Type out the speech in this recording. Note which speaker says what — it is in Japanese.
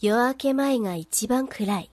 Speaker 1: 夜明け前が一番暗い。